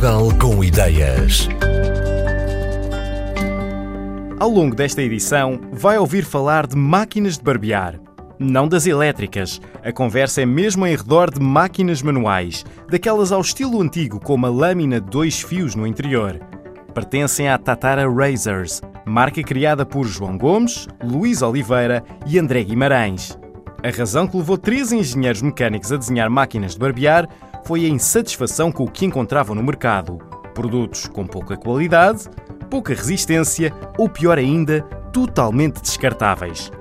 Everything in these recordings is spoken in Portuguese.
Portugal com ideias. Ao longo desta edição, vai ouvir falar de máquinas de barbear. Não das elétricas. A conversa é mesmo em redor de máquinas manuais, daquelas ao estilo antigo com uma lâmina de dois fios no interior. Pertencem à Tatara Razors, marca criada por João Gomes, Luís Oliveira e André Guimarães. A razão que levou três engenheiros mecânicos a desenhar máquinas de barbear foi a insatisfação com o que encontravam no mercado. Produtos com pouca qualidade, pouca resistência ou, pior ainda, totalmente descartáveis.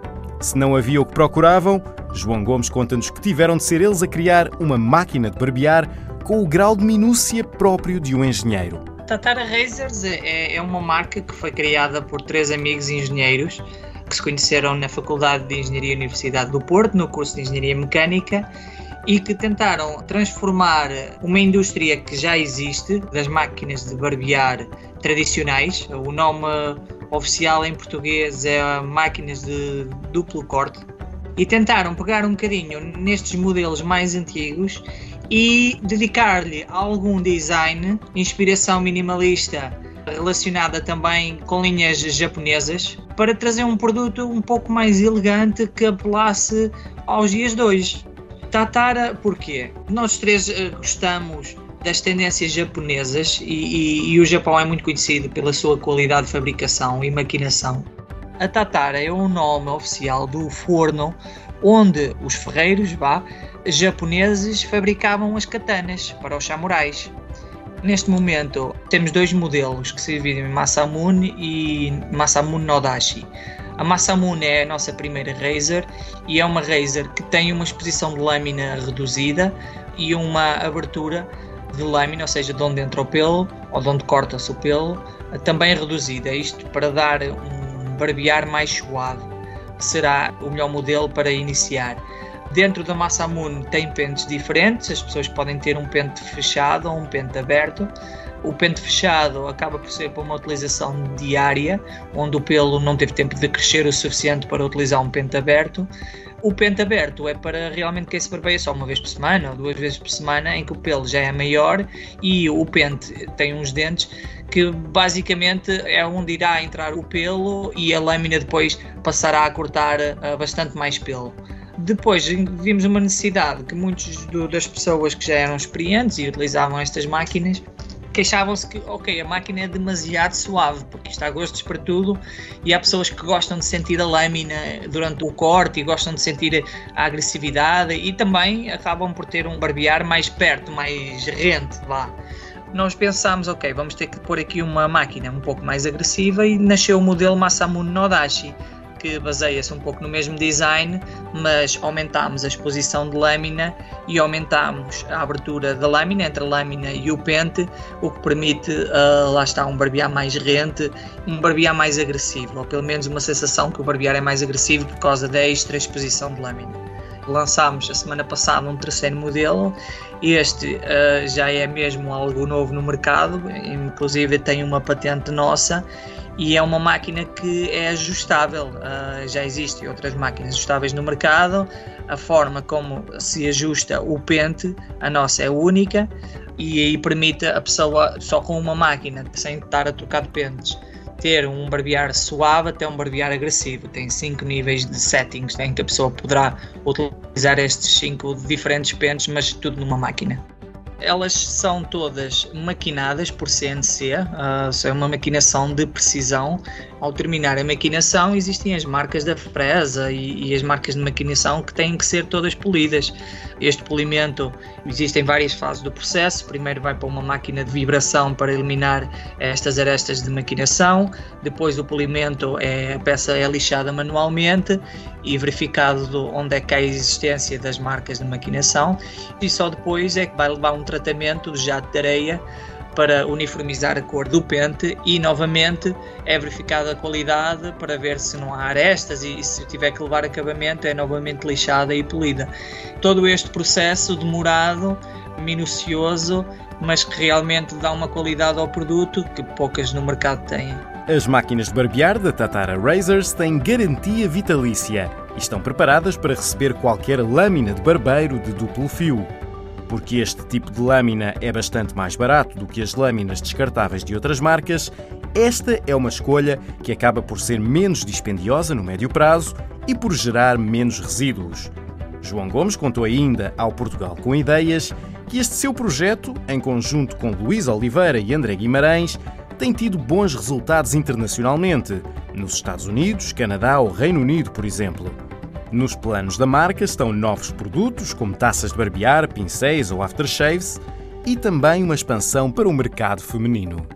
Se não havia o que procuravam, João Gomes conta-nos que tiveram de ser eles a criar uma máquina de barbear com o grau de minúcia próprio de um engenheiro. Tatara Razors é, é uma marca que foi criada por três amigos engenheiros que se conheceram na Faculdade de Engenharia da Universidade do Porto, no curso de Engenharia Mecânica, e que tentaram transformar uma indústria que já existe, das máquinas de barbear tradicionais. O nome oficial em português é máquinas de duplo corte. E tentaram pegar um bocadinho nestes modelos mais antigos e dedicar-lhe algum design, inspiração minimalista relacionada também com linhas japonesas, para trazer um produto um pouco mais elegante que apelasse aos dias de hoje. Tatara, porquê? Nós três uh, gostamos das tendências japonesas e, e, e, o Japão é muito conhecido pela sua qualidade de fabricação e maquinação. A Tatara é o nome oficial do forno onde os ferreiros vá, japoneses fabricavam as katanas para os samurais. Neste momento temos dois modelos que se dividem em Masamune e Masamune Nodashi. A Masamune é a nossa primeira Razer e é uma Razer que tem uma exposição de lâmina reduzida e uma abertura de lâmina, ou seja, de onde entra o pelo ou de onde corta-se o pelo, também reduzida. Isto para dar um barbear mais suave, será o melhor modelo para iniciar. Dentro da Masamune tem pentes diferentes, as pessoas podem ter um pente fechado ou um pente aberto. O pente fechado acaba por ser para uma utilização diária, onde o pelo não teve tempo de crescer o suficiente para utilizar um pente aberto. O pente aberto é para realmente quem se barbeia só uma vez por semana ou duas vezes por semana, em que o pelo já é maior e o pente tem uns dentes que basicamente é onde irá entrar o pelo e a lâmina depois passará a cortar uh, bastante mais pelo. Depois vimos uma necessidade que muitas das pessoas que já eram experientes e utilizavam estas máquinas queixavam-se que, ok, a máquina é demasiado suave, porque está a gostos para tudo, e há pessoas que gostam de sentir a lâmina durante o corte e gostam de sentir a agressividade e também acabam por ter um barbear mais perto, mais rente, lá. Nós pensámos, ok, vamos ter que pôr aqui uma máquina um pouco mais agressiva e nasceu o modelo Masamune Nodashi que baseia-se um pouco no mesmo design, mas aumentámos a exposição de lâmina e aumentámos a abertura da lâmina entre a lâmina e o pente, o que permite, uh, lá está, um barbear mais rente, um barbear mais agressivo, ou pelo menos uma sensação que o barbear é mais agressivo por causa da extra exposição de lâmina. Lançámos a semana passada um terceiro modelo. Este uh, já é mesmo algo novo no mercado, inclusive tem uma patente nossa e é uma máquina que é ajustável. Uh, já existem outras máquinas ajustáveis no mercado. A forma como se ajusta o pente, a nossa é única e aí permite a pessoa só com uma máquina, sem estar a trocar de pentes, ter um barbear suave até um barbear agressivo. Tem cinco níveis de settings em que a pessoa poderá utilizar estes cinco diferentes pentes, mas tudo numa máquina. Elas são todas maquinadas por CNC, uh, é uma maquinação de precisão. Ao terminar a maquinação, existem as marcas da fresa e, e, as marcas de maquinação que têm que ser todas polidas. Este polimento existem várias fases do processo. Primeiro vai para uma máquina de vibração para eliminar estas arestas de maquinação. Depois o polimento é a peça é lixada manualmente e verificado onde é que há a existência das marcas de maquinação. E só depois é que vai levar um tratamento jato de areia para uniformizar a cor do pente e novamente é verificada a qualidade para ver se não há arestas e se tiver que levar acabamento é novamente lixada e polida. Todo este processo demorado, minucioso, mas que realmente dá uma qualidade ao produto que poucas no mercado têm. As máquinas de barbear da Tatara Razors têm garantia vitalícia e estão preparadas para receber qualquer lâmina de barbeiro de duplo fio. Porque este tipo de lâmina é bastante mais barato do que as lâminas descartáveis de outras marcas, esta é uma escolha que acaba por ser menos dispendiosa no médio prazo e por gerar menos resíduos. João Gomes contou ainda ao Portugal com Ideias que este seu projeto, em conjunto com Luís Oliveira e André Guimarães, tem tido bons resultados internacionalmente, nos Estados Unidos, Canadá ou Reino Unido, por exemplo. Nos planos da marca estão novos produtos, como taças de barbear, pincéis ou aftershaves, e também uma expansão para o mercado feminino.